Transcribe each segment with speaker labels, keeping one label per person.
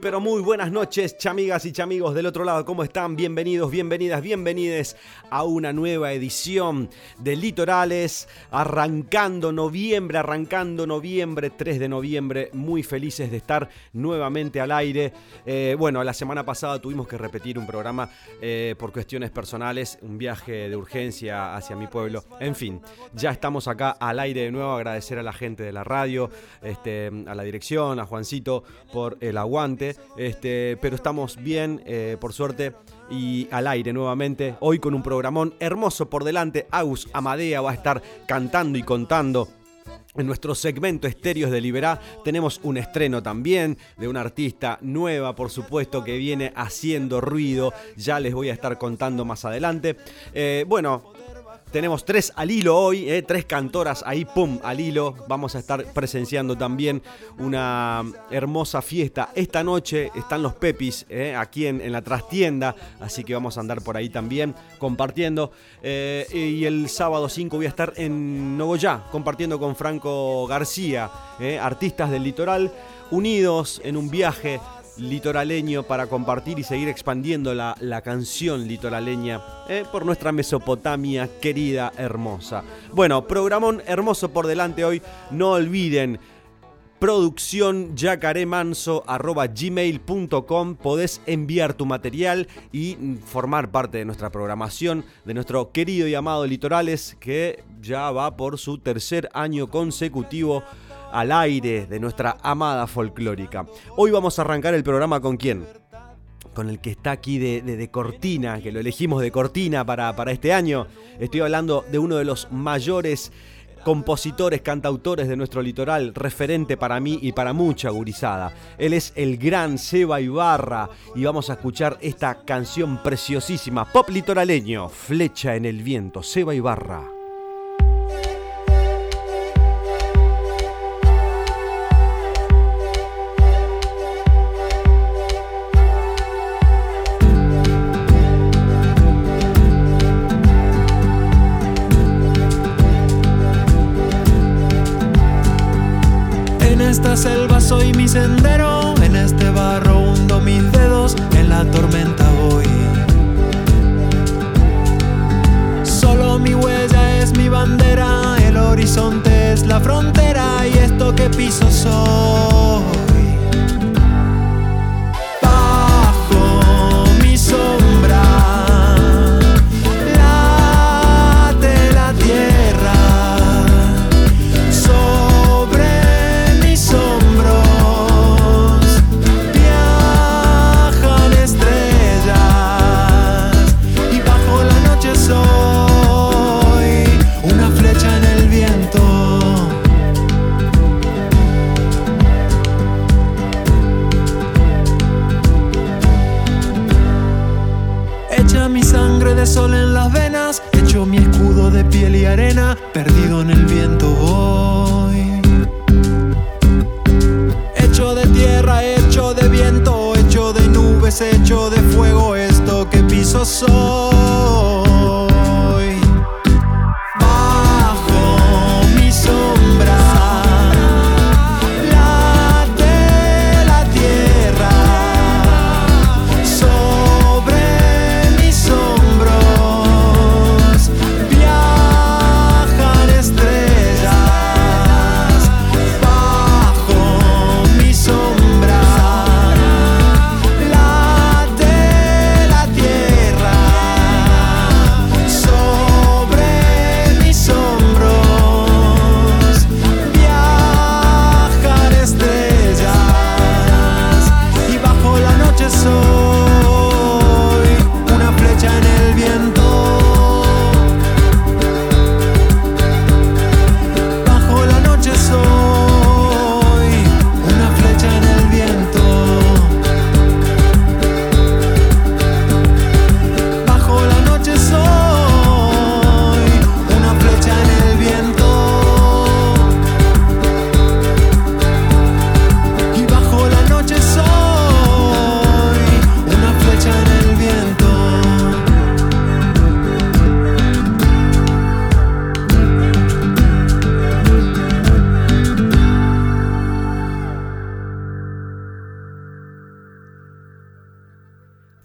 Speaker 1: Pero muy buenas noches, chamigas y chamigos del otro lado. ¿Cómo están? Bienvenidos, bienvenidas, bienvenides a una nueva edición de Litorales. Arrancando noviembre, arrancando noviembre, 3 de noviembre. Muy felices de estar nuevamente al aire. Eh, bueno, la semana pasada tuvimos que repetir un programa eh, por cuestiones personales, un viaje de urgencia hacia mi pueblo. En fin, ya estamos acá al aire de nuevo. Agradecer a la gente de la radio, este, a la dirección, a Juancito por el aguante este, pero estamos bien, eh, por suerte, y al aire nuevamente. Hoy con un programón hermoso por delante. Agus Amadea va a estar cantando y contando en nuestro segmento Estéreos de Liberá tenemos un estreno también de una artista nueva, por supuesto, que viene haciendo ruido. Ya les voy a estar contando más adelante. Eh, bueno, tenemos tres al hilo hoy, eh, tres cantoras ahí, pum, al hilo. Vamos a estar presenciando también una hermosa fiesta. Esta noche están los Pepis eh, aquí en, la trastienda, así que vamos a andar por ahí también compartiendo. Eh, y el sábado 5 voy a estar en Nogoyá compartiendo con Franco García, artistas del litoral, unidos en un viaje litoraleño para compartir y seguir expandiendo la, canción litoraleña eh, por nuestra Mesopotamia querida, hermosa. Bueno, programón hermoso por delante hoy. No olviden producción gmail.com podés enviar tu material y formar parte de nuestra programación de nuestro querido y amado Litorales que ya va por su tercer año consecutivo al aire de nuestra amada folclórica. Hoy vamos a arrancar el programa con quién? Con el que está aquí de, cortina, que lo elegimos de cortina para, para este año. Estoy hablando de uno de los mayores compositores, cantautores de nuestro litoral, referente para mí y para mucha gurizada. Él es el gran Seba Ibarra y vamos a escuchar esta canción preciosísima, pop litoraleño, Flecha en el viento, Seba Ibarra.
Speaker 2: Soy mi sendero, en este barro hundo mis dedos, en la tormenta voy. Solo mi huella es mi bandera, el horizonte es la frontera y esto que piso soy. y arena, perdido en el viento voy. Hecho de tierra, hecho de viento, hecho de nubes, hecho de fuego, esto que piso soy.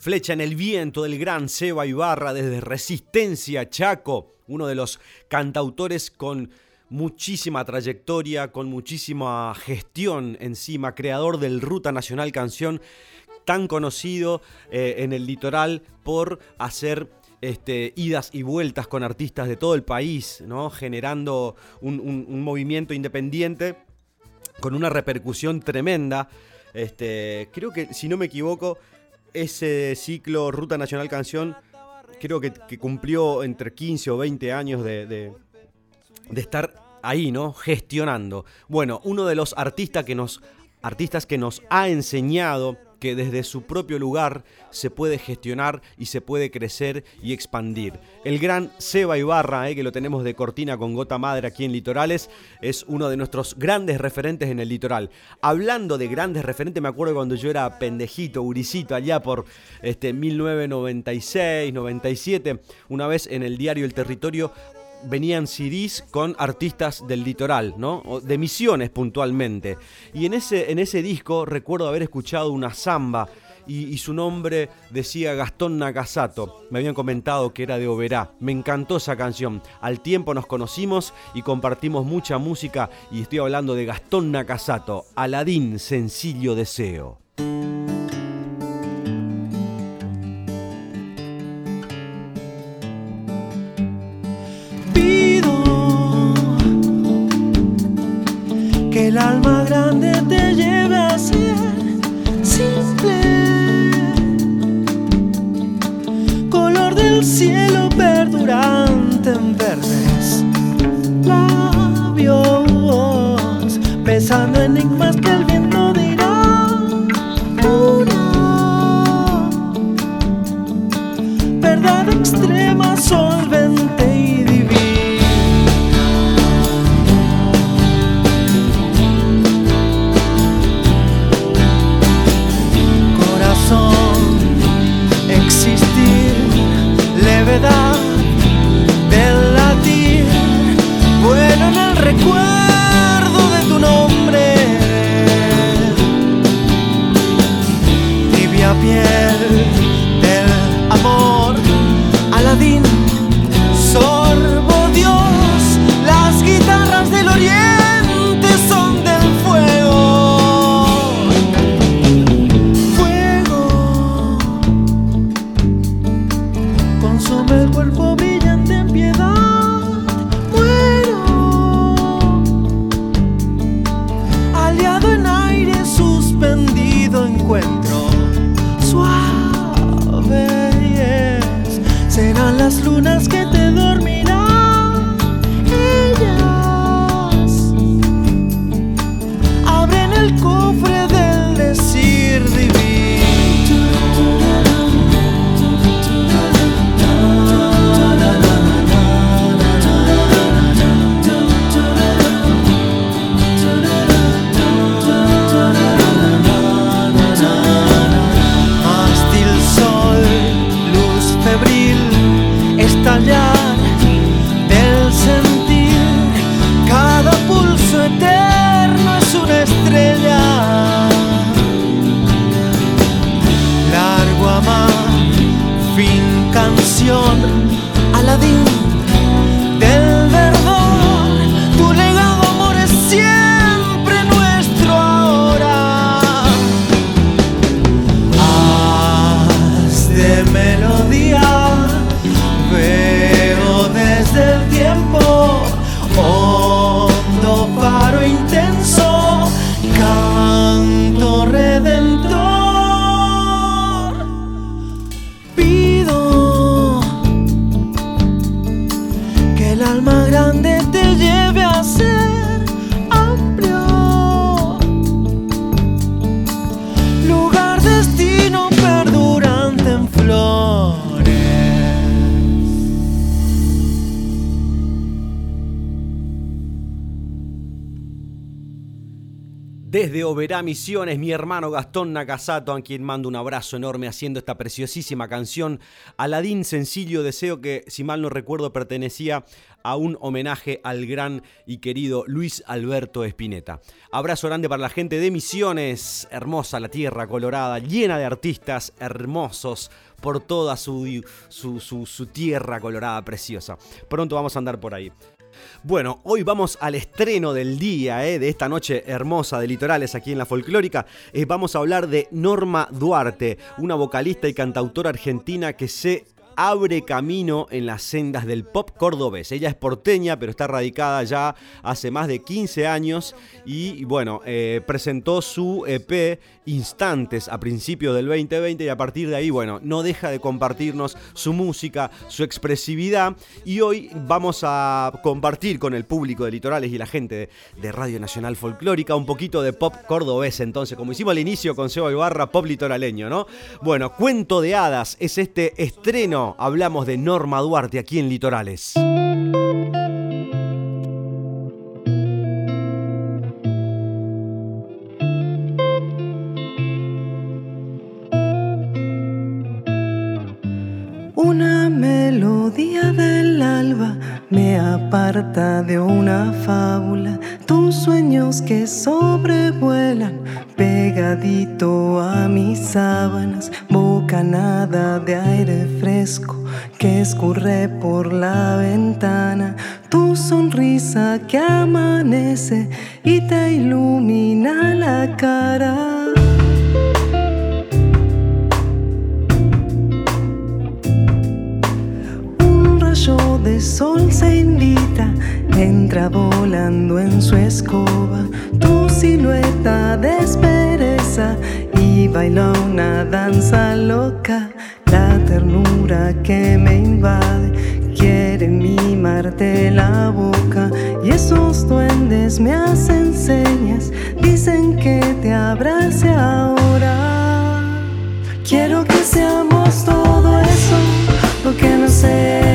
Speaker 1: Flecha en el viento del gran Seba Ibarra desde Resistencia Chaco, uno de los cantautores con muchísima trayectoria, con muchísima gestión encima, creador del Ruta Nacional Canción, tan conocido eh, en el litoral por hacer este, idas y vueltas con artistas de todo el país, ¿no? generando un, movimiento independiente con una repercusión tremenda. Este, creo que, si no me equivoco, ese ciclo Ruta Nacional Canción, creo que, cumplió entre 15 o 20 años de, de, estar ahí, ¿no? Gestionando. Bueno, uno de los artistas que nos, artistas que nos ha enseñado que desde su propio lugar se puede gestionar y se puede crecer y expandir. El gran Seba Ibarra, eh, que lo tenemos de cortina con gota madre aquí en Litorales, es uno de nuestros grandes referentes en el litoral. Hablando de grandes referentes, me acuerdo cuando yo era pendejito, uricito, allá por este, 1996, 97, una vez en el diario El Territorio venían CDs con artistas del litoral, ¿no? de misiones puntualmente. Y en ese, en ese disco recuerdo haber escuchado una samba y, su nombre decía Gastón Nakasato. Me habían comentado que era de Oberá. Me encantó esa canción. Al tiempo nos conocimos y compartimos mucha música y estoy hablando de Gastón Nakasato, Aladín, sencillo deseo.
Speaker 2: El alma grande
Speaker 1: Misiones, mi hermano Gastón Nakasato, a quien mando un abrazo enorme haciendo esta preciosísima canción. Aladín Sencillo Deseo, que si mal no recuerdo pertenecía a un homenaje al gran y querido Luis Alberto Espineta. Abrazo grande para la gente de Misiones, hermosa la tierra colorada, llena de artistas hermosos por toda su, su, su tierra colorada preciosa. Pronto vamos a andar por ahí. Bueno, hoy vamos al estreno del día, eh, de esta noche hermosa de litorales aquí en la folclórica. Eh, vamos a hablar de Norma Duarte, una vocalista y cantautora argentina que se abre camino en las sendas del pop cordobés. Ella es porteña, pero está radicada ya hace más de 15 años y bueno, eh, presentó su EP Instantes a principios del 2020 y a partir de ahí, bueno, no deja de compartirnos su música, su expresividad y hoy vamos a compartir con el público de Litorales y la gente de, Radio Nacional Folclórica un poquito de pop cordobés, entonces, como hicimos al inicio con Seba Ibarra, pop litoraleño, ¿no? Bueno, Cuento de Hadas es este estreno hablamos de Norma Duarte aquí en Litorales.
Speaker 3: Una melodía del alba me aparta de una fábula, tus sueños que sobrevuelan pegadito a mis sábanas, bocanada de aire fresco que escurre por la ventana, tu sonrisa que amanece y te ilumina la cara. Un rayo de sol se invita, entra volando en su escoba, tu silueta despereza y baila una danza loca. La ternura que me invade quiere mimarte la boca y esos duendes me hacen señas, dicen que te abrace ahora. Quiero que seamos todo eso, lo que no sea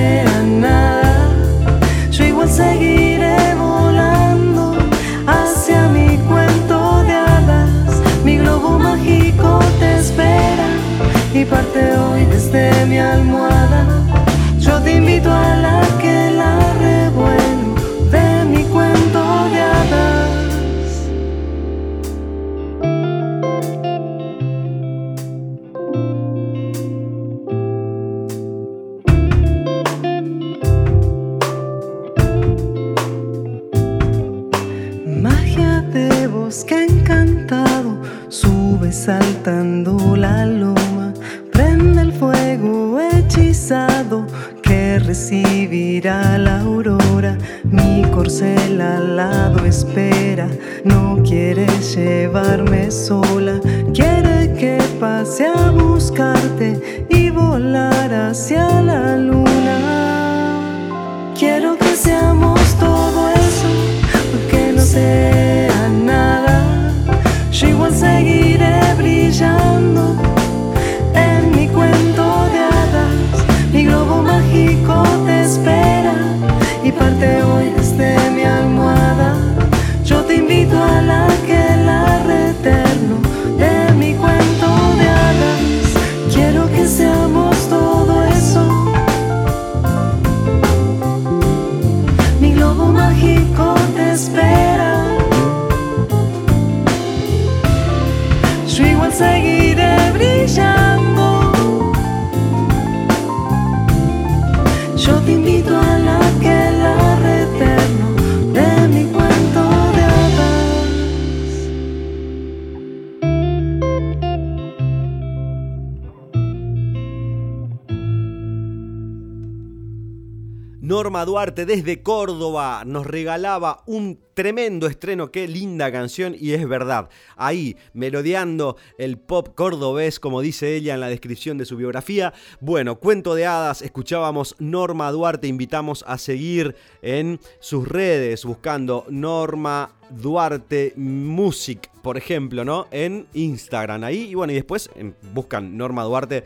Speaker 1: Norma Duarte desde Córdoba nos regalaba un tremendo estreno, qué linda canción y es verdad. Ahí, melodeando el pop cordobés, como dice ella en la descripción de su biografía. Bueno, cuento de hadas, escuchábamos Norma Duarte, invitamos a seguir en sus redes buscando Norma Duarte Music, por ejemplo, ¿no? En Instagram ahí y bueno, y después buscan Norma Duarte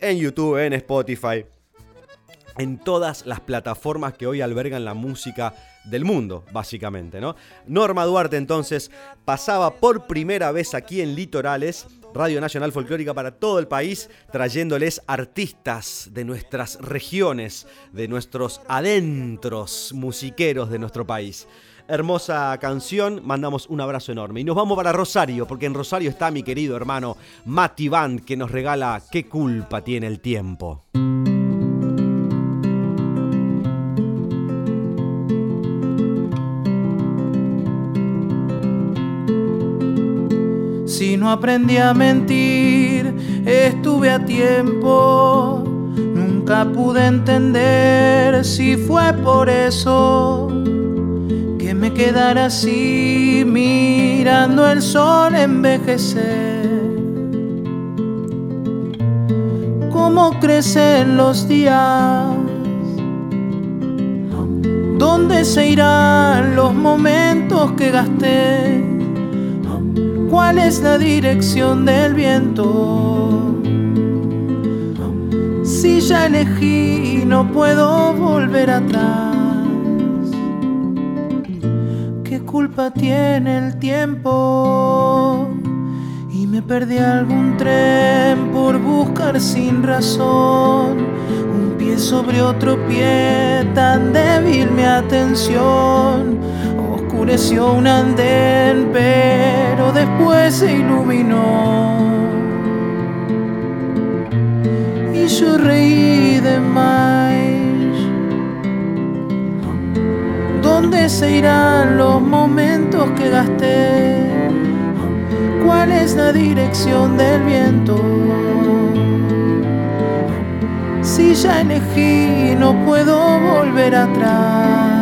Speaker 1: en YouTube, en Spotify. En todas las plataformas que hoy albergan la música del mundo, básicamente, ¿no? Norma Duarte entonces pasaba por primera vez aquí en Litorales, Radio Nacional Folclórica para todo el país, trayéndoles artistas de nuestras regiones, de nuestros adentros musiqueros de nuestro país. Hermosa canción, mandamos un abrazo enorme. Y nos vamos para Rosario, porque en Rosario está mi querido hermano Mati Band, que nos regala ¿Qué culpa tiene el tiempo?
Speaker 4: Si no aprendí a mentir, estuve a tiempo. Nunca pude entender si fue por eso que me quedara así mirando el sol envejecer. Cómo crecen los días, dónde se irán los momentos que gasté cuál es la dirección del viento. Si ya elegí, no puedo volver atrás. ¿Qué culpa tiene el tiempo? Y me perdí algún tren por buscar sin razón un pie sobre otro pie, tan débil mi atención oscureció un andén, pero después se iluminó. Y yo reí de más. ¿Dónde se irán los momentos que gasté? ¿Cuál es la dirección del viento? Si ya elegí, no puedo volver atrás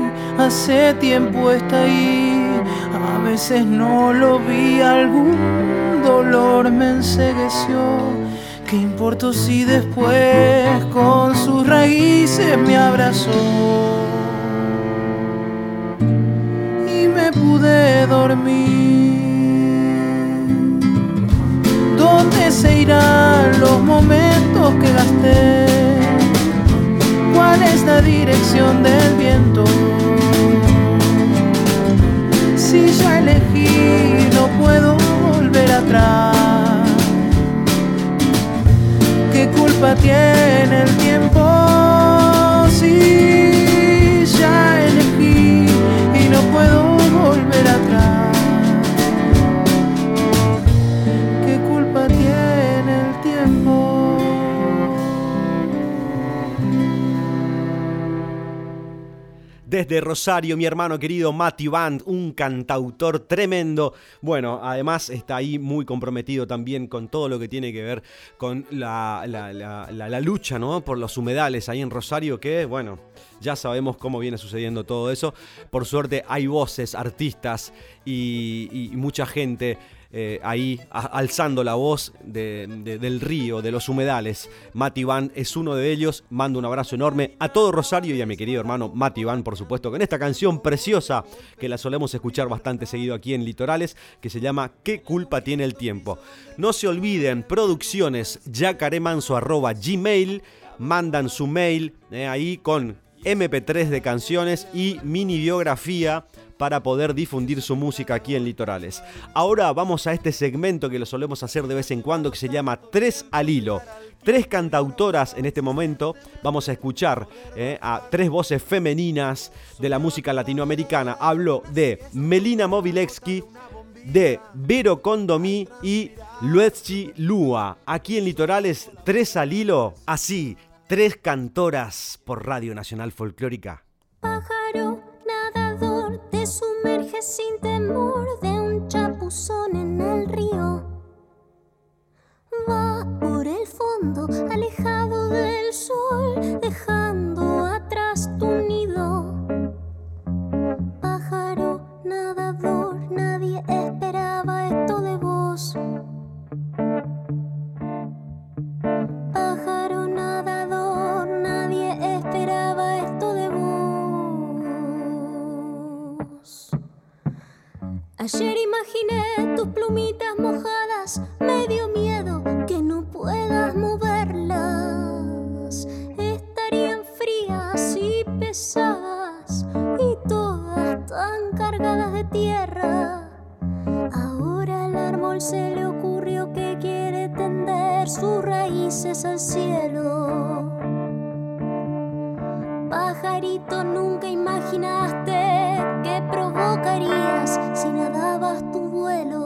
Speaker 4: hace tiempo está ahí. A veces no lo vi, algún dolor me ensegueció. ¿Qué importó si después con sus raíces me abrazó? Y me pude dormir. ¿Dónde se irán los momentos que gasté? ¿Cuál es la dirección del viento? Si ya elegí, no puedo volver atrás. ¿Qué culpa tiene el tiempo si ya elegí y no puedo volver atrás?
Speaker 1: Desde Rosario, mi hermano querido Mati Band, un cantautor tremendo. Bueno, además está ahí muy comprometido también con todo lo que tiene que ver con la, lucha ¿no? por los humedales ahí en Rosario, que bueno, ya sabemos cómo viene sucediendo todo eso. Por suerte hay voces, artistas y mucha gente eh, ahí alzando la voz del río, de los humedales. Mati Van es uno de ellos. Mando un abrazo enorme a todo Rosario y a mi querido hermano Mati Van, por supuesto, con esta canción preciosa que la solemos escuchar bastante seguido aquí en Litorales, que se llama ¿Qué culpa tiene el tiempo? No se olviden, producciones gmail mandan su mail eh, ahí con MP3 de canciones y mini biografía para poder difundir su música aquí en Litorales. Ahora vamos a este segmento que lo solemos hacer de vez en cuando que se llama Tres al Hilo. Tres cantautoras en este momento. Vamos a escuchar eh, a tres voces femeninas de la música latinoamericana. Hablo de Melina Movilewski, de Vero Condomí y Luetzi Lua. Aquí en Litorales, tres al hilo, así, tres cantoras por Radio Nacional Folclórica.
Speaker 5: Pájaro sumerge sin temor de un chapuzón en el río. Va por el fondo, alejado del sol Ayer imaginé tus plumitas mojadas, me dio miedo que no puedas moverlas. Estarían frías y pesadas y todas tan cargadas de tierra. Ahora al árbol se le ocurrió que quiere tender sus raíces al cielo. Pajarito, nunca imaginaste provocarías si nadabas tu vuelo.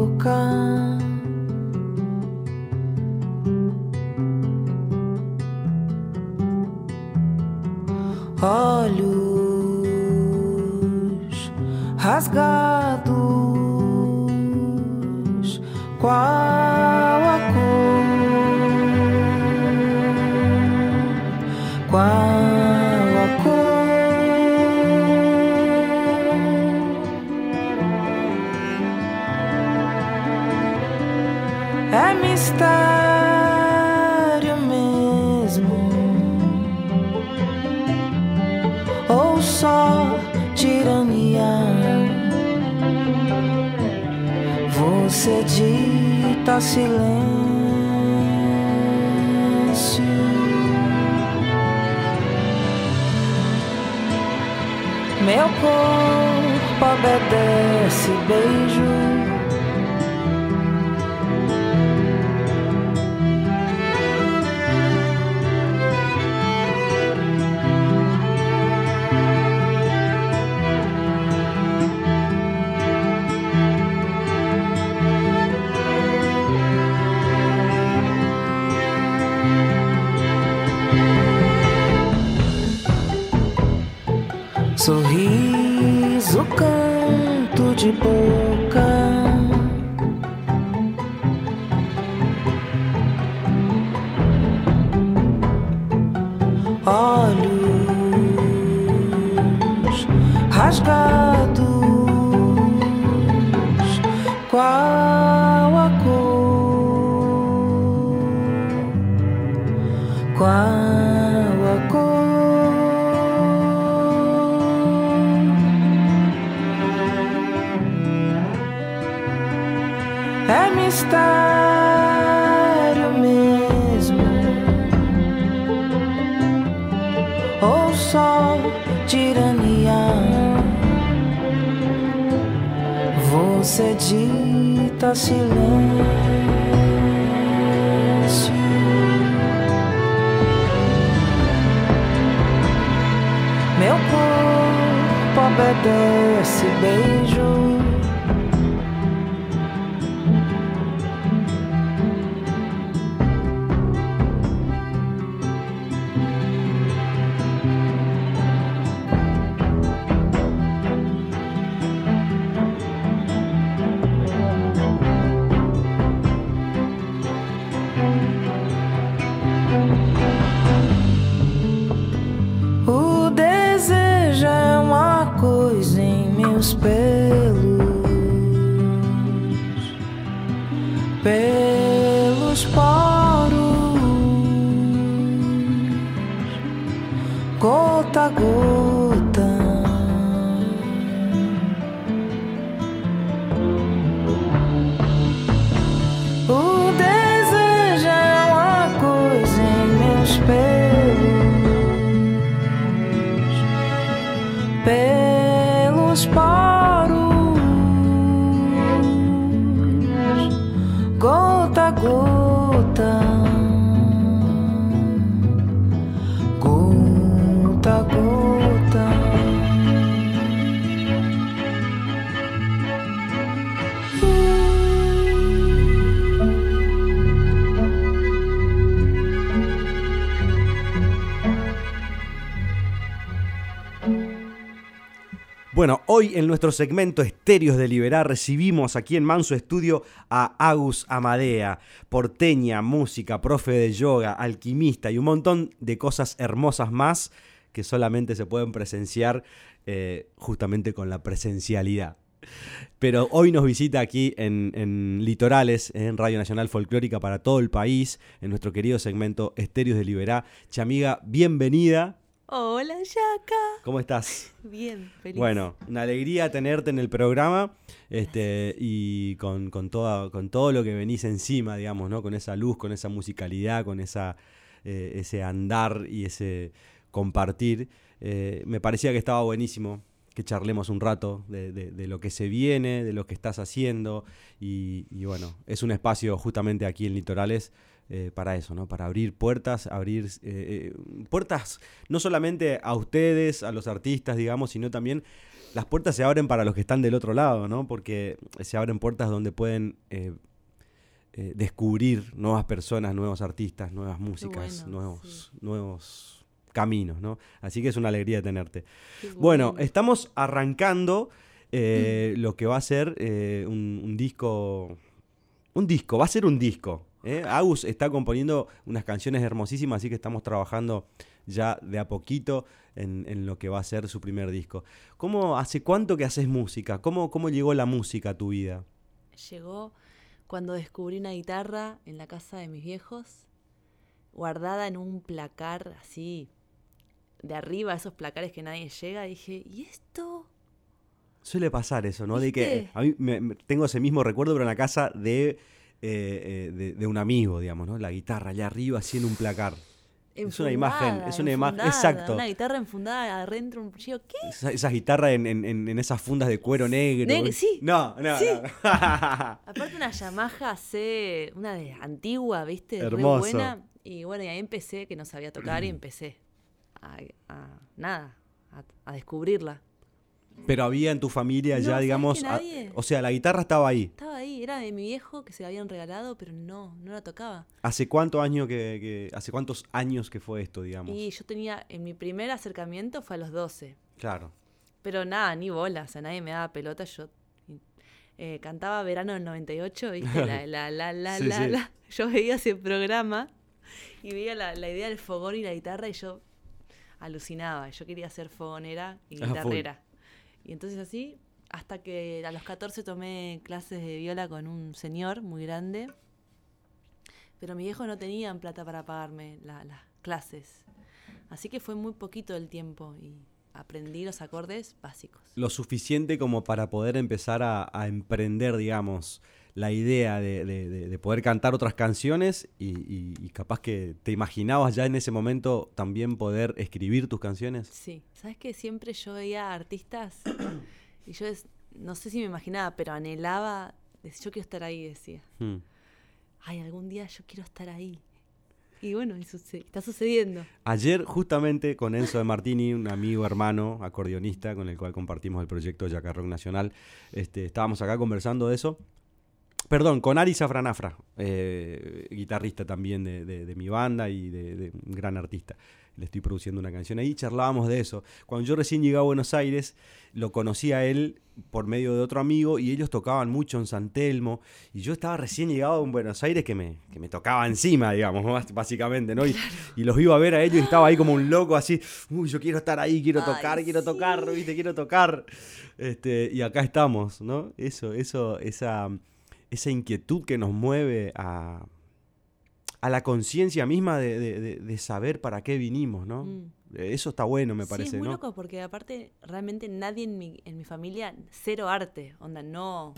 Speaker 6: Boca. Olhos rasgados, qual silêncio. Meu corpo obedece beijo. Canto silêncio.
Speaker 1: Hoy en nuestro segmento Estéreos de Liberar recibimos aquí en Manso Estudio a Agus Amadea, porteña, música, profe de yoga, alquimista y un montón de cosas hermosas más que solamente se pueden presenciar eh, justamente con la presencialidad. Pero hoy nos visita aquí en, en Litorales, en Radio Nacional Folclórica para todo el país, en nuestro querido segmento Estéreos de Liberá. Chamiga, bienvenida.
Speaker 7: Hola, Yaka.
Speaker 1: ¿Cómo estás?
Speaker 7: Bien, feliz.
Speaker 1: Bueno, una alegría tenerte en el programa este, y con, con, toda, con todo lo que venís encima, digamos, ¿no? Con esa luz, con esa musicalidad, con esa, eh, ese andar y ese compartir. Eh, me parecía que estaba buenísimo que charlemos un rato de, de- de lo que se viene, de lo que estás haciendo y, y bueno, es un espacio justamente aquí en Litorales eh, para eso, ¿no? Para abrir puertas, abrir eh, eh, puertas no solamente a ustedes, a los artistas, digamos, sino también las puertas se abren para los que están del otro lado, ¿no? Porque se abren puertas donde pueden descubrir nuevas personas, nuevos artistas, nuevas músicas,
Speaker 7: bueno,
Speaker 1: nuevos, nuevos caminos, ¿no? Así que es una alegría tenerte. Bueno, estamos arrancando eh, lo que va a ser eh, un, un disco. Un disco, va a ser un disco. ¿Eh? Agus está componiendo unas canciones hermosísimas, así que estamos trabajando ya de a poquito en, en lo que va a ser su primer disco. ¿Cómo, ¿Hace cuánto que haces música? ¿Cómo, ¿Cómo llegó la música a tu vida?
Speaker 7: Llegó cuando descubrí una guitarra en la casa de mis viejos, guardada en un placar así, de arriba, esos placares que nadie llega. Dije, ¿y esto?
Speaker 1: Suele pasar eso, ¿no? De que a mí me- tengo ese mismo recuerdo, pero en la casa de, eh, eh, de, de un amigo, digamos, ¿no? La guitarra allá arriba haciendo un placar. Es una imagen, es una imagen, exacto.
Speaker 7: Una guitarra enfundada adentro, un chico, ¿qué?
Speaker 1: Esa, esas guitarras en, en- en- en esas fundas de cuero negro.
Speaker 7: Negro, sí.
Speaker 1: No, no,
Speaker 7: Sí.
Speaker 1: no.
Speaker 7: Aparte una Yamaha C, una de antigua, ¿viste? Re
Speaker 1: Hermoso.
Speaker 7: buena. Y bueno, y ahí empecé, que no sabía tocar, y empecé a, a- nada, a, a descubrirla.
Speaker 1: Pero había en tu familia
Speaker 7: No,
Speaker 1: ya,
Speaker 7: ¿sabes
Speaker 1: digamos. a-
Speaker 7: nadie?
Speaker 1: o sea, la guitarra estaba ahí.
Speaker 7: Estaba ahí, era de mi viejo que se la habían regalado, pero no, no la tocaba.
Speaker 1: ¿Hace cuánto año que, que- hace cuántos años que fue esto, digamos?
Speaker 7: Y yo tenía, en mi primer acercamiento fue a los 12.
Speaker 1: Claro.
Speaker 7: Pero nada, ni bola, o sea, nadie me daba pelota. Yo eh, cantaba Verano del 98, ¿viste? La, la, la, la,
Speaker 1: Sí,
Speaker 7: la,
Speaker 1: sí.
Speaker 7: la. Yo veía ese programa y veía la, la idea del fogón y la guitarra y yo alucinaba. Yo quería ser fogonera y
Speaker 1: Ah,
Speaker 7: guitarrera. Y entonces así, hasta que a los 14 tomé clases de viola con un señor muy grande. Pero mi viejo no tenían plata para pagarme la- las clases. Así que fue muy poquito el tiempo y aprendí los acordes básicos.
Speaker 1: Lo suficiente como para poder empezar a, a emprender, digamos, la idea de, de- de- de poder cantar otras canciones y, y- y capaz que te imaginabas ya en ese momento también poder escribir tus canciones.
Speaker 7: Sí, ¿sabes que siempre yo veía artistas y yo es- no sé si me imaginaba, pero anhelaba, decía, yo quiero estar ahí, decía.
Speaker 1: Hmm.
Speaker 7: Ay, algún día yo quiero estar ahí. Y bueno, está sucediendo.
Speaker 1: Ayer, justamente con Enzo de Martini, un amigo hermano, acordeonista, con el cual compartimos el proyecto Yaca Rock Nacional, este, estábamos acá conversando de eso. Perdón, con Ari Safranafra, eh, guitarrista también de, de- de mi banda y de, de un gran artista. Le estoy produciendo una canción ahí, charlábamos de eso. Cuando yo recién llegué a Buenos Aires, lo conocí a él por medio de otro amigo y ellos tocaban mucho en San Telmo y yo estaba recién llegado en Buenos Aires que me, que me tocaba encima, digamos, bás- básicamente, ¿no? Y, y los iba a ver a ellos y estaba ahí como un loco así, uy, yo quiero estar ahí, quiero
Speaker 7: Ay,
Speaker 1: tocar, quiero
Speaker 7: sí.
Speaker 1: tocar, viste, quiero tocar. Este, y acá estamos, ¿no? Eso, eso, esa, esa inquietud que nos mueve a, a la conciencia misma de, de- saber para qué vinimos, ¿no?
Speaker 7: Mm.
Speaker 1: Eso está bueno, me
Speaker 7: sí,
Speaker 1: parece,
Speaker 7: es muy
Speaker 1: ¿no?
Speaker 7: loco porque aparte realmente nadie en mi, en mi familia, cero arte, onda, no,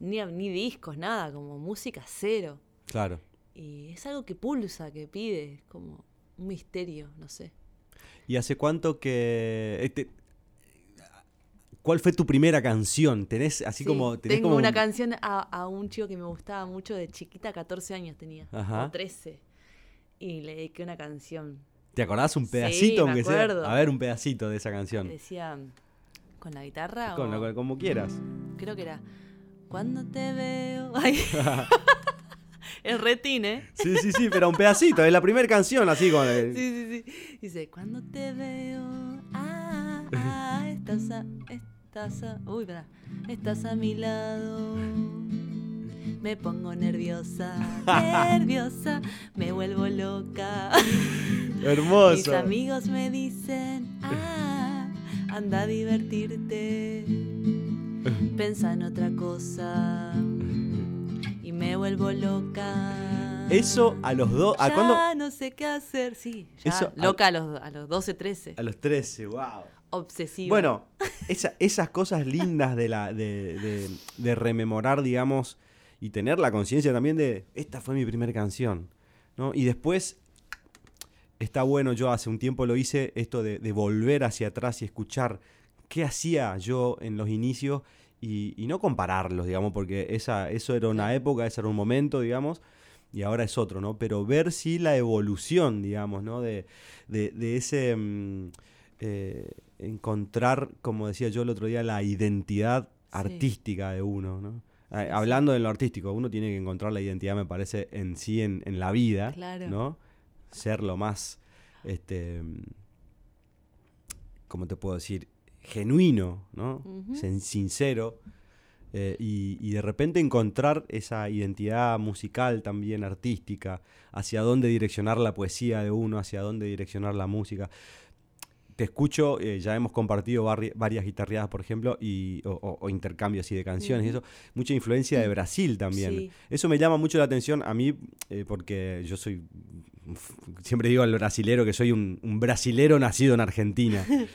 Speaker 7: ni, ni discos, nada, como música cero.
Speaker 1: Claro.
Speaker 7: Y es algo que pulsa, que pide, es como un misterio, no sé.
Speaker 1: ¿Y hace cuánto que... este, ¿Cuál fue tu primera canción? ¿Tenés así
Speaker 7: Sí,
Speaker 1: como... Tenés
Speaker 7: tengo
Speaker 1: como
Speaker 7: una
Speaker 1: un-
Speaker 7: canción a, a un chico que me gustaba mucho de chiquita, 14 años tenía,
Speaker 1: Ajá.
Speaker 7: o 13. Y le dediqué una canción
Speaker 1: ¿Te acordás un
Speaker 7: Sí,
Speaker 1: pedacito,
Speaker 7: me
Speaker 1: aunque sea? A ver, un pedacito de esa canción.
Speaker 7: decía, ¿con la guitarra?
Speaker 1: Con
Speaker 7: o-
Speaker 1: lo- como quieras.
Speaker 7: Creo que era, cuando te veo... Ay. es retín, ¿eh?
Speaker 1: Sí, sí, sí, pero un pedacito, es la primera canción, así con el-
Speaker 7: Sí, sí, sí. Dice, cuando te veo, ah, estás a, estás a, uy, espera, estás a mi lado. Me pongo nerviosa, nerviosa, me vuelvo loca. Mis
Speaker 1: Hermoso.
Speaker 7: amigos me dicen, ah, anda a divertirte, pensa en otra cosa y me vuelvo loca.
Speaker 1: Eso a los dos. ¿A
Speaker 7: ya
Speaker 1: cuándo?
Speaker 7: no sé qué hacer. Sí, ya
Speaker 1: Eso, a-
Speaker 7: loca a, los, a los 12, 13.
Speaker 1: A los 13, wow.
Speaker 7: Obsesiva.
Speaker 1: Bueno, esa- esas cosas lindas de, la, de, de- de rememorar, digamos, y tener la conciencia también de, esta fue mi primera canción, ¿no? Y después, está bueno, yo hace un tiempo lo hice, esto de, de volver hacia atrás y escuchar qué hacía yo en los inicios y, y no compararlos, digamos, porque esa, eso era una época, ese era un momento, digamos, y ahora es otro, ¿no? Pero ver si la evolución, digamos, ¿no? De, de, de ese... mm, eh, encontrar, como decía yo el otro día, la identidad artística de uno, ¿no? Ah, Hablando de lo artístico, uno tiene que encontrar la identidad, me parece, en sí, en, en la vida,
Speaker 7: Claro.
Speaker 1: ¿no? Ser lo más, este, ¿cómo te puedo decir? Genuino, ¿no? Sincero. eh, y, y de repente encontrar esa identidad musical también artística, hacia dónde direccionar la poesía de uno, hacia dónde direccionar la música. Te escucho, eh, ya hemos compartido barri- varias guitarreadas, por ejemplo, y, o, o- o intercambios así de canciones y eso. Mucha influencia de Brasil también.
Speaker 7: Sí.
Speaker 1: Eso me llama mucho la atención a mí, eh, porque yo soy, siempre digo al brasilero que soy un, un brasilero nacido en Argentina.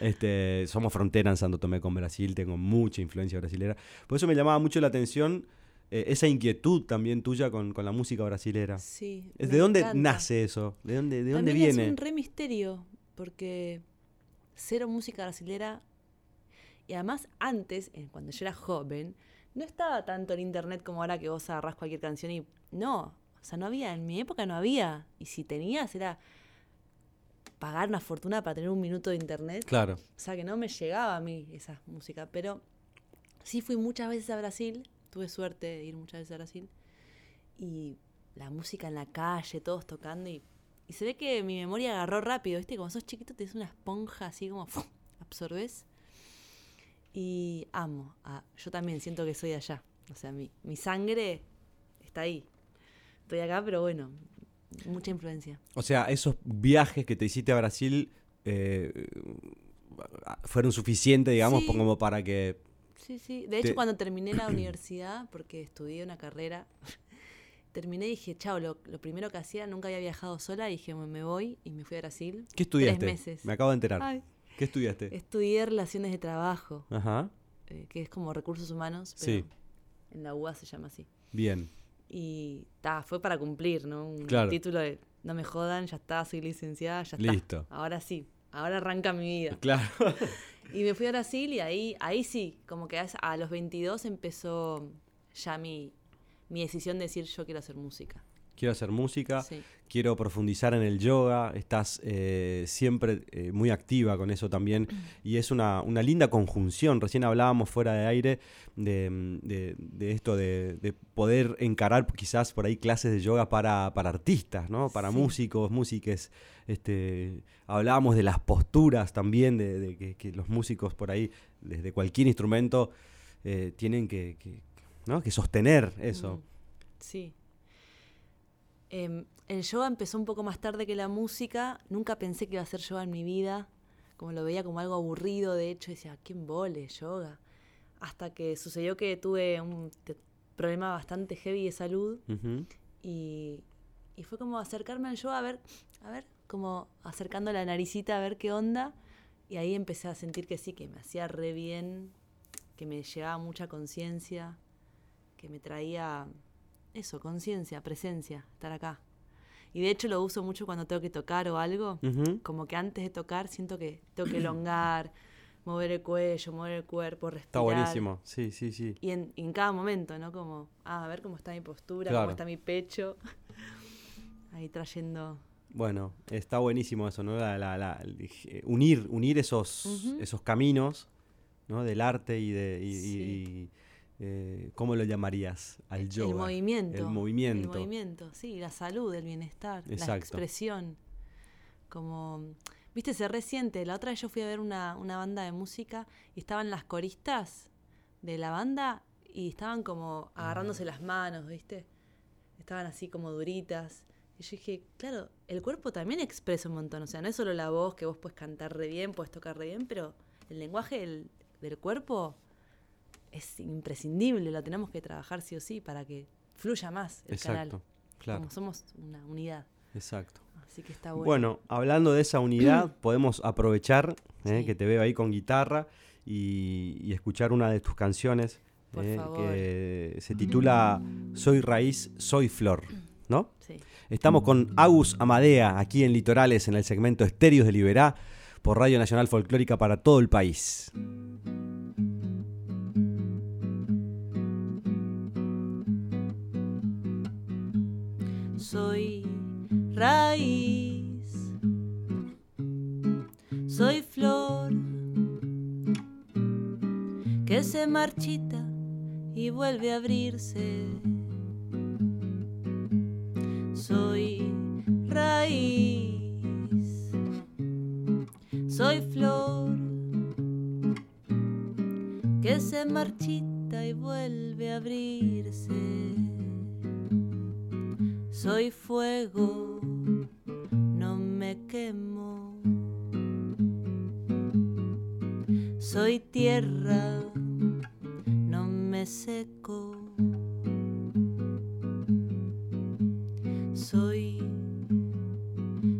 Speaker 1: Este, somos frontera en Santo Tomé con Brasil, tengo mucha influencia brasilera. Por eso me llamaba mucho la atención eh, esa inquietud también tuya con, con la música brasilera.
Speaker 7: Sí.
Speaker 1: ¿De dónde
Speaker 7: encanta.
Speaker 1: nace eso? ¿De dónde, de dónde
Speaker 7: También
Speaker 1: viene?
Speaker 7: Es un re misterio, porque cero música brasilera. Y además, antes, eh, cuando yo era joven, no estaba tanto en internet como ahora que vos agarrás cualquier canción y. No. O sea, no había. En mi época no había. Y si tenías, era pagar una fortuna para tener un minuto de internet.
Speaker 1: Claro.
Speaker 7: O sea, que no me llegaba a mí esa música. Pero sí fui muchas veces a Brasil. Tuve suerte de ir muchas veces a Brasil. Y la música en la calle, todos tocando. Y, y se ve que mi memoria agarró rápido. ¿Viste? Como sos chiquito, tenés una esponja así como ¡fum! absorbes. Y amo. a- yo también siento que soy allá. O sea, mi, mi sangre está ahí. Estoy acá, pero bueno, mucha influencia.
Speaker 1: O sea, esos viajes que te hiciste a Brasil eh, fueron suficientes, digamos,
Speaker 7: Sí.
Speaker 1: como para que...
Speaker 7: Sí, sí. De hecho,
Speaker 1: Te-
Speaker 7: cuando terminé la universidad, porque estudié una carrera, terminé y dije, chao, lo, lo primero que hacía, nunca había viajado sola, y dije, me voy y me fui a Brasil.
Speaker 1: ¿Qué estudiaste?
Speaker 7: Tres meses.
Speaker 1: Me acabo de enterar.
Speaker 7: Ay,
Speaker 1: ¿Qué estudiaste?
Speaker 7: estudié relaciones de trabajo,
Speaker 1: Ajá.
Speaker 7: eh, que es como recursos humanos, pero
Speaker 1: Sí.
Speaker 7: en la UA se llama así.
Speaker 1: Bien.
Speaker 7: Y ta, fue para cumplir, ¿no? Un
Speaker 1: Claro.
Speaker 7: título de, no me jodan, ya está, soy licenciada, ya está.
Speaker 1: Listo.
Speaker 7: Ahora sí, ahora arranca mi vida.
Speaker 1: Claro.
Speaker 7: Y me fui a Brasil y ahí, ahí sí, como que a, a los 22 empezó ya mi, mi decisión de decir yo quiero hacer música.
Speaker 1: Quiero hacer música,
Speaker 7: Sí.
Speaker 1: quiero profundizar en el yoga, estás eh, siempre eh, muy activa con eso también y es una, una linda conjunción. Recién hablábamos fuera de aire de, de- de esto de, de poder encarar quizás por ahí clases de yoga para, para artistas, ¿no? para
Speaker 7: Sí.
Speaker 1: músicos, músiques. Este, hablábamos de las posturas también, de, de que, que los músicos por ahí, desde cualquier instrumento, eh, tienen que, que, ¿no? que sostener eso.
Speaker 7: Mm, Sí. Em, el yoga empezó un poco más tarde que la música. Nunca pensé que iba a hacer yoga en mi vida. Como lo veía como algo aburrido, de hecho, decía, ¿quién vole yoga? Hasta que sucedió que tuve un problema bastante heavy de salud y, y fue como acercarme al yoga a ver, a ver, como acercando la naricita a ver qué onda. Y ahí empecé a sentir que sí, que me hacía re bien, que me llevaba mucha conciencia, que me traía eso, conciencia, presencia, estar acá. Y de hecho lo uso mucho cuando tengo que tocar o algo. Como que antes de tocar siento que tengo que elongar, mover el cuello, mover el cuerpo, respirar.
Speaker 1: Está buenísimo, sí, sí, sí.
Speaker 7: Y en, en cada momento, ¿no? Como, ah, a ver cómo está mi postura,
Speaker 1: Claro.
Speaker 7: cómo está mi pecho. Ahí trayendo.
Speaker 1: Bueno, está buenísimo eso, ¿no? La, la- la- eh, unir, unir esos, esos caminos, ¿no? Del arte y de. Y, y-
Speaker 7: Sí.
Speaker 1: Eh, ¿Cómo lo llamarías? Al yoga.
Speaker 7: El movimiento.
Speaker 1: El movimiento.
Speaker 7: El movimiento, sí, la salud, el bienestar, la
Speaker 1: Exacto.
Speaker 7: expresión. Como, viste, se resiente. La otra vez yo fui a ver una, una banda de música y estaban las coristas de la banda y estaban como agarrándose las manos, ¿viste? Estaban así como duritas. Y yo dije, claro, el cuerpo también expresa un montón. O sea, no es solo la voz, que vos puedes cantar re bien, puedes tocar re bien, pero el lenguaje del, del cuerpo es imprescindible. Lo tenemos que trabajar sí o sí para que fluya más el
Speaker 1: Exacto.
Speaker 7: canal.
Speaker 1: Claro.
Speaker 7: Como somos una unidad.
Speaker 1: Exacto.
Speaker 7: Así que está bueno.
Speaker 1: Bueno, hablando de esa unidad, podemos aprovechar eh,
Speaker 7: Sí.
Speaker 1: que te veo ahí con guitarra y, y escuchar una de tus canciones eh, que se titula Soy raíz, soy flor, ¿no?
Speaker 7: Sí.
Speaker 1: Estamos con Agus Amadea aquí en Litorales en el segmento Estéreos de Liberá por Radio Nacional Folclórica para todo el país.
Speaker 7: Soy raíz, soy flor que se marchita y vuelve a abrirse. Soy raíz, soy flor que se marchita y vuelve a abrirse. Soy fuego, no me quemo. Soy tierra, no me seco. Soy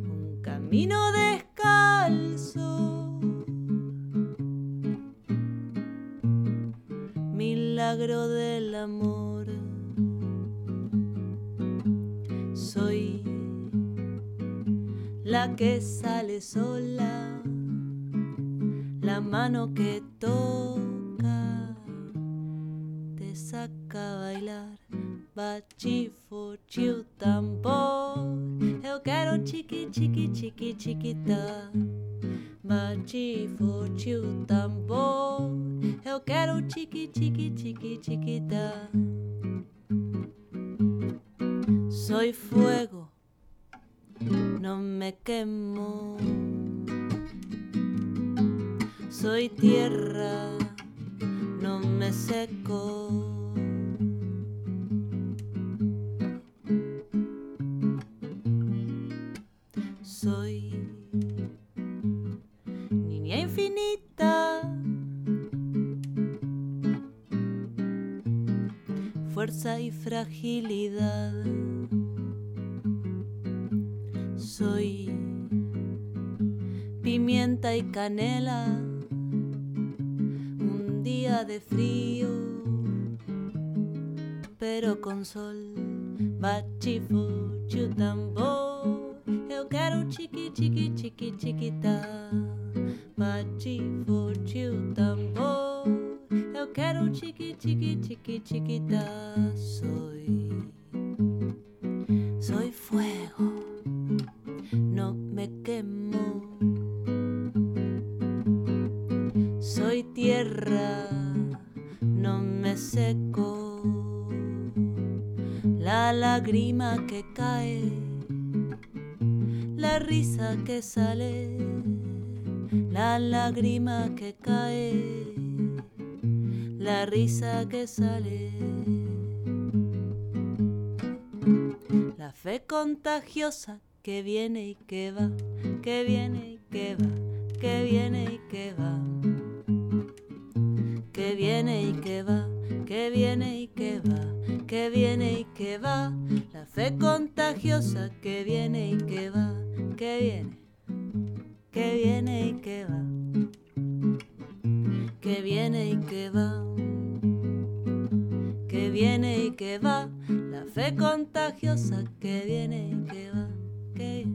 Speaker 7: un camino descalzo. Milagro del amor. La que sale sola, la mano que toca, te saca a bailar. Bachifo, chiu, tambor. Eu quero chiqui, chiqui, chiqui, chiquita. Bachifo, chiu, tambor. Eu quero chiqui, chiqui, chiqui, chiquita. Soy fuego, no me quemo. Soy tierra, no me seco. Soy niña infinita. Fuerza y fragilidad. Soy pimienta y canela. Un día de frío, pero con sol. Bachifo, chutambor. Eu quero chiqui, chiqui, chiqui, chiquita. Bachifo, chutambor. Eu quero chiqui, chiqui, chiqui, chiquita. Soy, soy fuego Soy tierra, no me seco. La lágrima que cae, la risa que sale, la lágrima que cae, la risa que sale. La fe contagiosa que viene y que va, que viene y que va, que viene y que va. Que viene y que va, que viene y que va, que viene y que va. La fe contagiosa que viene y que va, que viene, que viene y que va. Que viene y que va, que viene y que va. La fe contagiosa que viene y que va, que,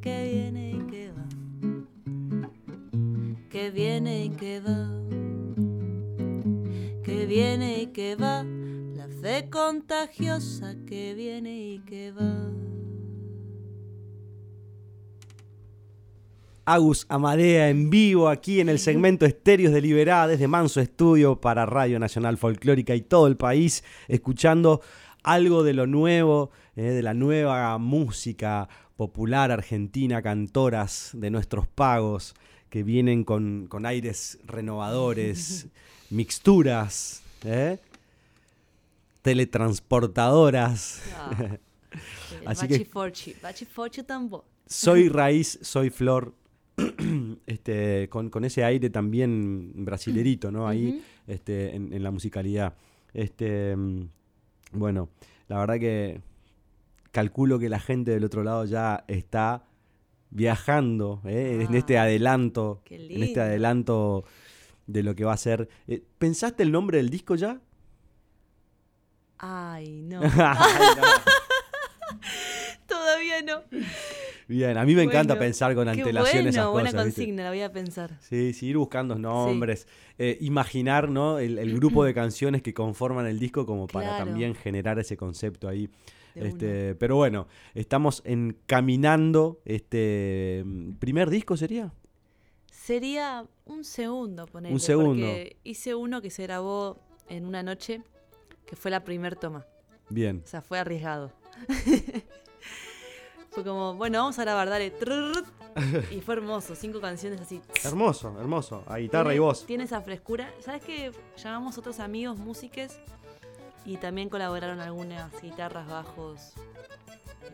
Speaker 7: que viene y que va. Que viene y que va, que viene y que va. La fe contagiosa que viene y que va.
Speaker 1: Agus Amadea en vivo aquí en el segmento Estéreos de Liberá desde Manso Estudio para Radio Nacional Folclórica y todo el país, escuchando algo de lo nuevo, eh, de la nueva música popular argentina, cantoras de nuestros pagos que vienen con, con aires renovadores, mixturas, eh, teletransportadoras. Así que-
Speaker 7: Bachiforchi, bachiforchi.
Speaker 1: Soy raíz, soy flor. este, con, con ese aire también brasilerito, ¿no? Ahí, este, en, en la musicalidad. Este, mm, bueno, la verdad que calculo que la gente del otro lado ya está viajando ¿eh? en
Speaker 7: Ah,
Speaker 1: este adelanto,
Speaker 7: qué
Speaker 1: en este adelanto de lo que va a ser. Eh, ¿Pensaste el nombre del disco ya?
Speaker 7: Ay, no.
Speaker 1: Ay, no.
Speaker 7: Todavía no.
Speaker 1: Bien, a mí me encanta
Speaker 7: Bueno,
Speaker 1: pensar con antelación
Speaker 7: bueno,
Speaker 1: esas
Speaker 7: buena
Speaker 1: cosas. ¿viste?
Speaker 7: consigna, la voy a pensar.
Speaker 1: Sí, sí, ir buscando nombres, eh, imaginar ¿no? el, el grupo de canciones que conforman el disco como para
Speaker 7: Claro.
Speaker 1: también generar ese concepto ahí. Este, pero bueno, estamos encaminando este mm, primer disco sería.
Speaker 7: Sería un segundo, ponerle.
Speaker 1: Un segundo.
Speaker 7: Porque hice uno que se grabó en una noche, que fue la primer toma.
Speaker 1: Bien.
Speaker 7: O sea, fue arriesgado. fue como, bueno, vamos a grabar, dale. trrr, Y fue hermoso, cinco canciones así.
Speaker 1: Hermoso, hermoso. A guitarra
Speaker 7: Tiene-
Speaker 1: y voz.
Speaker 7: Tiene esa frescura. ¿Sabes qué? Llamamos otros amigos, músiques, y también colaboraron algunas guitarras, bajos,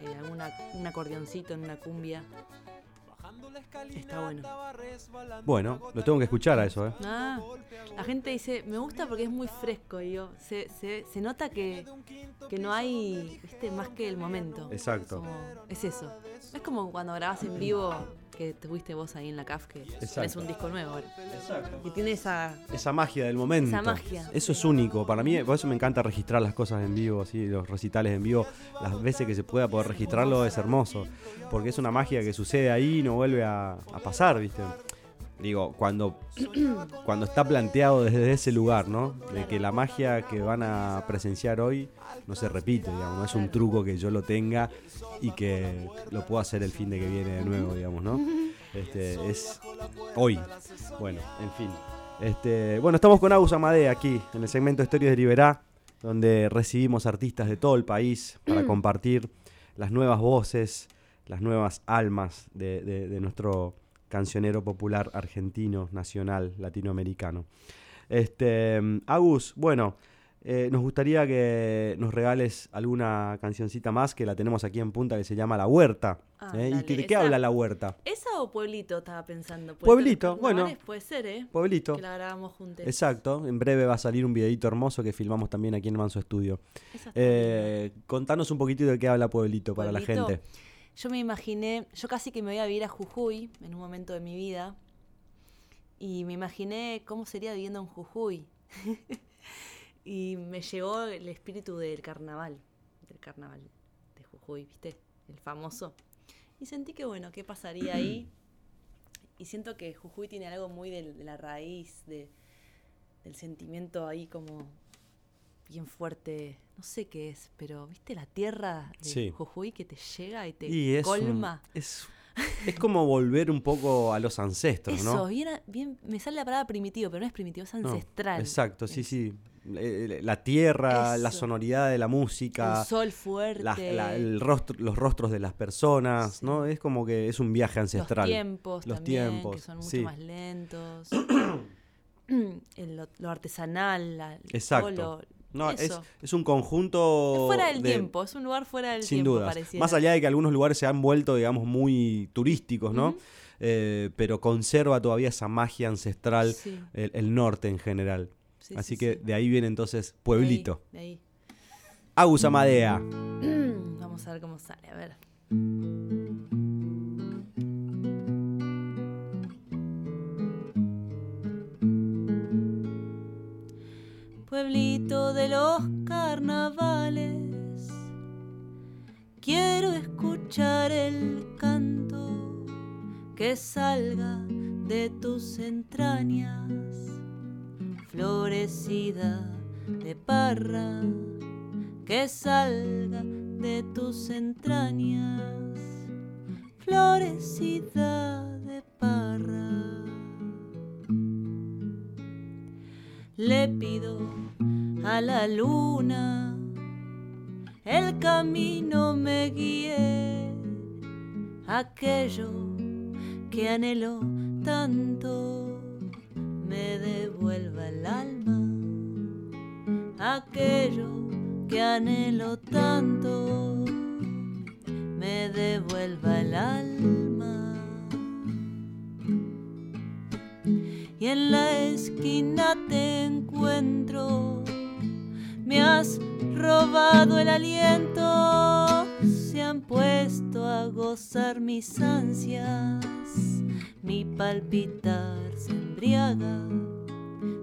Speaker 7: eh, alguna, un acordeoncito en una cumbia. Está bueno.
Speaker 1: Bueno, lo tengo que escuchar a eso, ¿eh?
Speaker 7: Ah, la gente dice, me gusta porque es muy fresco, digo. Se, se, se nota que, que no hay, viste, más que el momento.
Speaker 1: Exacto.
Speaker 7: Como- es eso. Es como cuando grabás en vivo, que tuviste vos ahí en la CAF, que es
Speaker 1: Exacto.
Speaker 7: un disco nuevo ahora. Y tiene esa...
Speaker 1: Esa magia del momento.
Speaker 7: Esa magia.
Speaker 1: Eso es único. Para mí, por eso me encanta registrar las cosas en vivo, así, los recitales en vivo. Las veces que se pueda poder registrarlo es hermoso. Porque es una magia que sucede ahí y no vuelve a, a pasar, ¿viste? Digo, cuando, cuando está planteado desde ese lugar, ¿no? De que la magia que van a presenciar hoy no se repite, digamos, no es un truco que yo lo tenga y que lo puedo hacer el fin de que viene de nuevo, digamos, ¿no? Este, es hoy. Bueno, en fin. Este, bueno, estamos con Agus Amadea aquí, en el segmento Historias de Liberá, donde recibimos artistas de todo el país para compartir las nuevas voces, las nuevas almas de, de- de nuestro cancionero popular argentino, nacional, latinoamericano. Este, Agus, bueno, eh, nos gustaría que nos regales alguna cancioncita más que la tenemos aquí en punta que se llama La Huerta.
Speaker 7: Ah,
Speaker 1: ¿eh? ¿Y que- de qué habla La Huerta?
Speaker 7: ¿Esa o Pueblito estaba pensando?
Speaker 1: Pueblito, bueno.
Speaker 7: Puede ser, ¿eh?
Speaker 1: Pueblito.
Speaker 7: Que la grabamos juntos.
Speaker 1: Exacto, en breve va a salir un videito hermoso que filmamos también aquí en Manso Estudio. Eh, contanos un poquitito de qué habla Pueblito para la gente.
Speaker 7: Yo me imaginé, yo casi que me voy a vivir a Jujuy en un momento de mi vida. Y me imaginé cómo sería viviendo en Jujuy. y me llegó el espíritu del carnaval. Del carnaval de Jujuy, ¿viste? El famoso. Y sentí que, bueno, ¿qué pasaría ahí? Y siento que Jujuy tiene algo muy de, la raíz, de, del sentimiento ahí como bien fuerte. No sé qué es, pero ¿viste la tierra de
Speaker 1: Sí.
Speaker 7: Jujuy que te llega y te
Speaker 1: Y es, un-
Speaker 7: colma?
Speaker 1: es, es como volver un poco a los ancestros,
Speaker 7: Eso,
Speaker 1: ¿no?
Speaker 7: bien, me sale la palabra primitivo, pero no es primitivo, es
Speaker 1: No,
Speaker 7: ancestral.
Speaker 1: exacto, sí, sí. Eh, La tierra, la sonoridad de la música,
Speaker 7: El sol fuerte.
Speaker 1: la- la- el rostro, los rostros de las personas,
Speaker 7: Sí.
Speaker 1: ¿no? Es como que es un viaje ancestral.
Speaker 7: Los tiempos
Speaker 1: Los
Speaker 7: también,
Speaker 1: tiempos,
Speaker 7: que son mucho
Speaker 1: sí.
Speaker 7: más lentos. El- lo, lo artesanal, la,
Speaker 1: Exacto.
Speaker 7: todo lo-
Speaker 1: No, es, es un conjunto.
Speaker 7: Es fuera del
Speaker 1: de-
Speaker 7: tiempo, es un lugar fuera del
Speaker 1: Sin
Speaker 7: tiempo,
Speaker 1: dudas.
Speaker 7: pareciera.
Speaker 1: Más allá de que algunos lugares se han vuelto, digamos, muy turísticos, ¿no? Eh, pero conserva todavía esa magia ancestral,
Speaker 7: Sí,
Speaker 1: el, el norte en general.
Speaker 7: sí,
Speaker 1: Así
Speaker 7: sí,
Speaker 1: que de ahí viene entonces
Speaker 7: De ahí,
Speaker 1: Pueblito.
Speaker 7: de ahí.
Speaker 1: Agus Amadea.
Speaker 7: Vamos a ver cómo sale, a ver. Pueblito de los carnavales, quiero escuchar el canto que salga de tus entrañas, florecida de parra que salga de tus entrañas, florecida de parra. Le pido a la luna. El camino me guíe, aquello que anhelo tanto me devuelva el alma. Aquello que anhelo tanto me devuelva el alma. Y en la esquina te encuentro, me has robado el aliento, se han puesto a gozar mis ansias, mi palpitar se embriaga,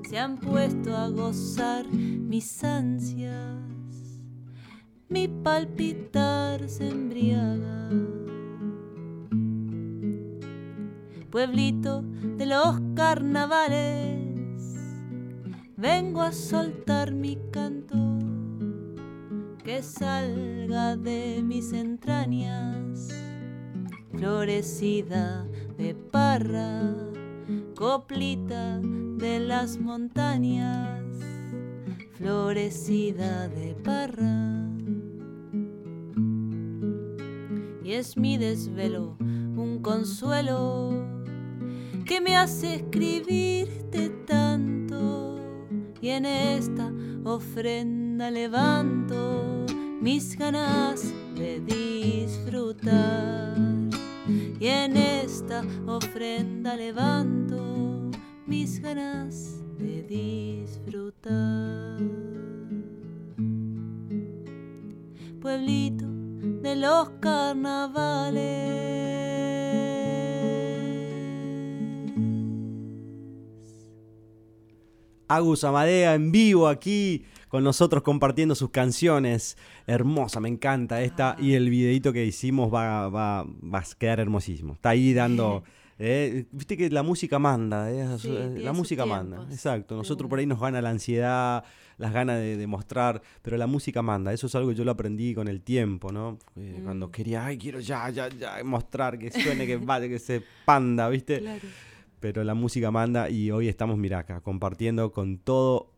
Speaker 7: se han puesto a gozar mis ansias, mi palpitar se embriaga. Pueblito de los carnavales, vengo a soltar mi canto que salga de mis entrañas, florecida de parra, coplita de las montañas, florecida de parra. Y es mi desvelo un consuelo que me hace escribirte tanto y en esta ofrenda levanto mis ganas de disfrutar. Y en esta ofrenda levanto mis ganas de disfrutar. Pueblito de los carnavales.
Speaker 1: Agus Amadea en vivo aquí con nosotros compartiendo sus canciones. Hermosa, me encanta esta. Y el videito que hicimos va, va, va a quedar hermosísimo. Está ahí dando. eh, Viste que la música manda, eh,
Speaker 7: Sí,
Speaker 1: eh, la música manda, exacto. Nosotros por ahí nos gana la ansiedad, las ganas de, de mostrar, pero la música manda. Eso es algo que yo lo aprendí con el tiempo, ¿no? Eh, Cuando
Speaker 7: Mm.
Speaker 1: quería, ay, quiero ya, ya, ya mostrar, que suene, que vaya, que se panda, ¿viste?
Speaker 7: Claro.
Speaker 1: Pero la música manda y hoy estamos, mira acá, compartiendo con todo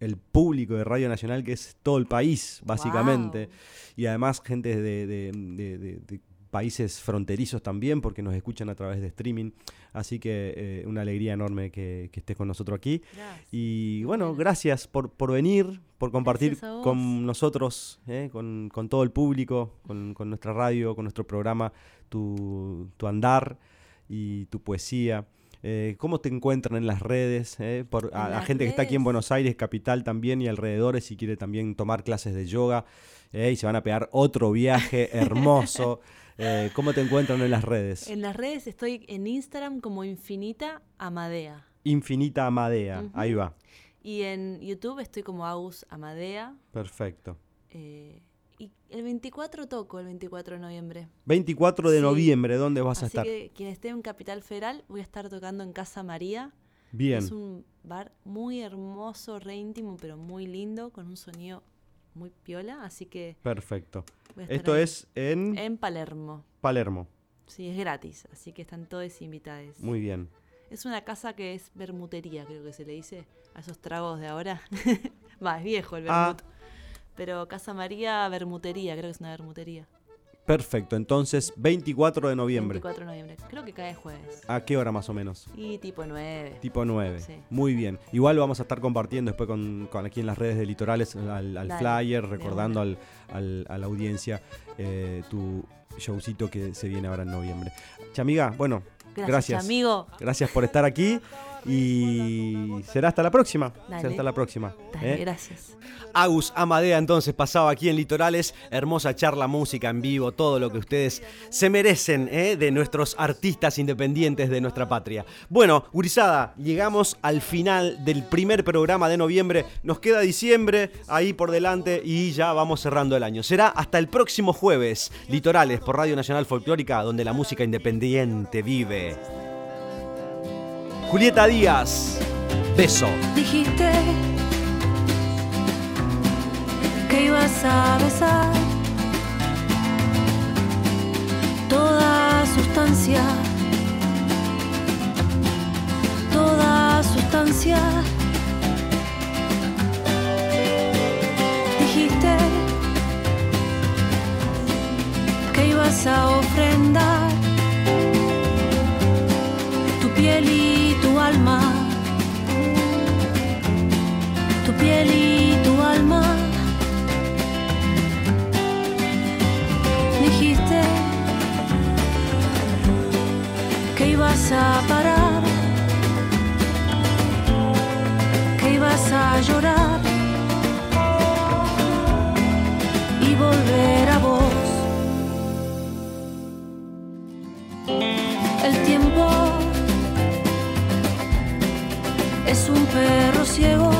Speaker 1: el público de Radio Nacional, que es todo el país, básicamente. Y además gente de, de- de- de- de países fronterizos también, porque nos escuchan a través de streaming. Así que eh, una alegría enorme que, que estés con nosotros aquí.
Speaker 7: Gracias.
Speaker 1: Y bueno, gracias por, por venir, por compartir con nosotros, eh, con, con todo el público, con, con nuestra radio, con nuestro programa, tu, tu andar y tu poesía. Eh, ¿Cómo te encuentran en las redes? eh? Por, a la gente que está aquí en. Buenos Aires, capital también y alrededores, si quiere también tomar clases de yoga eh, y se van a pegar otro viaje hermoso. Eh, ¿Cómo te encuentran en las redes?
Speaker 7: En las redes estoy en Instagram como Infinita Amadea.
Speaker 1: Infinita Amadea, ahí va.
Speaker 7: Y en YouTube estoy como Agus Amadea.
Speaker 1: Perfecto.
Speaker 7: eh, y el 24 toco, el 24 de noviembre.
Speaker 1: 24 de
Speaker 7: Sí.
Speaker 1: noviembre, ¿dónde vas a estar?
Speaker 7: que quien esté en Capital Federal, voy a estar tocando en Casa María.
Speaker 1: Bien,
Speaker 7: Es un bar muy hermoso, re íntimo, pero muy lindo, con un sonido muy piola. Así que
Speaker 1: perfecto. Esto
Speaker 7: ahí.
Speaker 1: es en
Speaker 7: en Palermo.
Speaker 1: Palermo.
Speaker 7: Sí, es gratis, así que están todos invitados.
Speaker 1: Muy bien.
Speaker 7: Es una casa que es bermutería, creo que se le dice a esos tragos de ahora. Va, es viejo el
Speaker 1: Ah.
Speaker 7: Pero Casa María, bermutería, creo que es una bermutería.
Speaker 1: Perfecto. Entonces, 24 de noviembre.
Speaker 7: 24 de noviembre. Creo que cae jueves.
Speaker 1: ¿A qué hora más o menos?
Speaker 7: Y tipo 9.
Speaker 1: Tipo 9.
Speaker 7: Sí.
Speaker 1: Muy bien. Igual vamos a estar compartiendo después con, con aquí en las redes de Litorales al, al
Speaker 7: Dale,
Speaker 1: flyer, recordando al, al- a la audiencia eh, tu showcito que se viene ahora en noviembre. Chamiga, bueno,
Speaker 7: Gracias,
Speaker 1: gracias.
Speaker 7: amigo.
Speaker 1: gracias por estar aquí y será hasta la próxima.
Speaker 7: Dale.
Speaker 1: Será hasta la próxima.
Speaker 7: Dale,
Speaker 1: ¿eh?
Speaker 7: gracias.
Speaker 1: Agus Amadea entonces pasaba aquí en Litorales, hermosa charla, música en vivo, todo lo que ustedes se merecen ¿eh? de nuestros artistas independientes de nuestra patria. Bueno, Gurizada, llegamos al final del primer programa de noviembre, nos queda diciembre ahí por delante y ya vamos cerrando el año. Será hasta el próximo jueves, Litorales por Radio Nacional Folclórica, donde la música independiente vive. Julieta Díaz, beso.
Speaker 5: Dijiste que ibas a besar toda sustancia, toda sustancia. Dijiste que ibas a ofrendar a parar, que ibas a llorar y volver a vos.
Speaker 8: El tiempo es un perro ciego.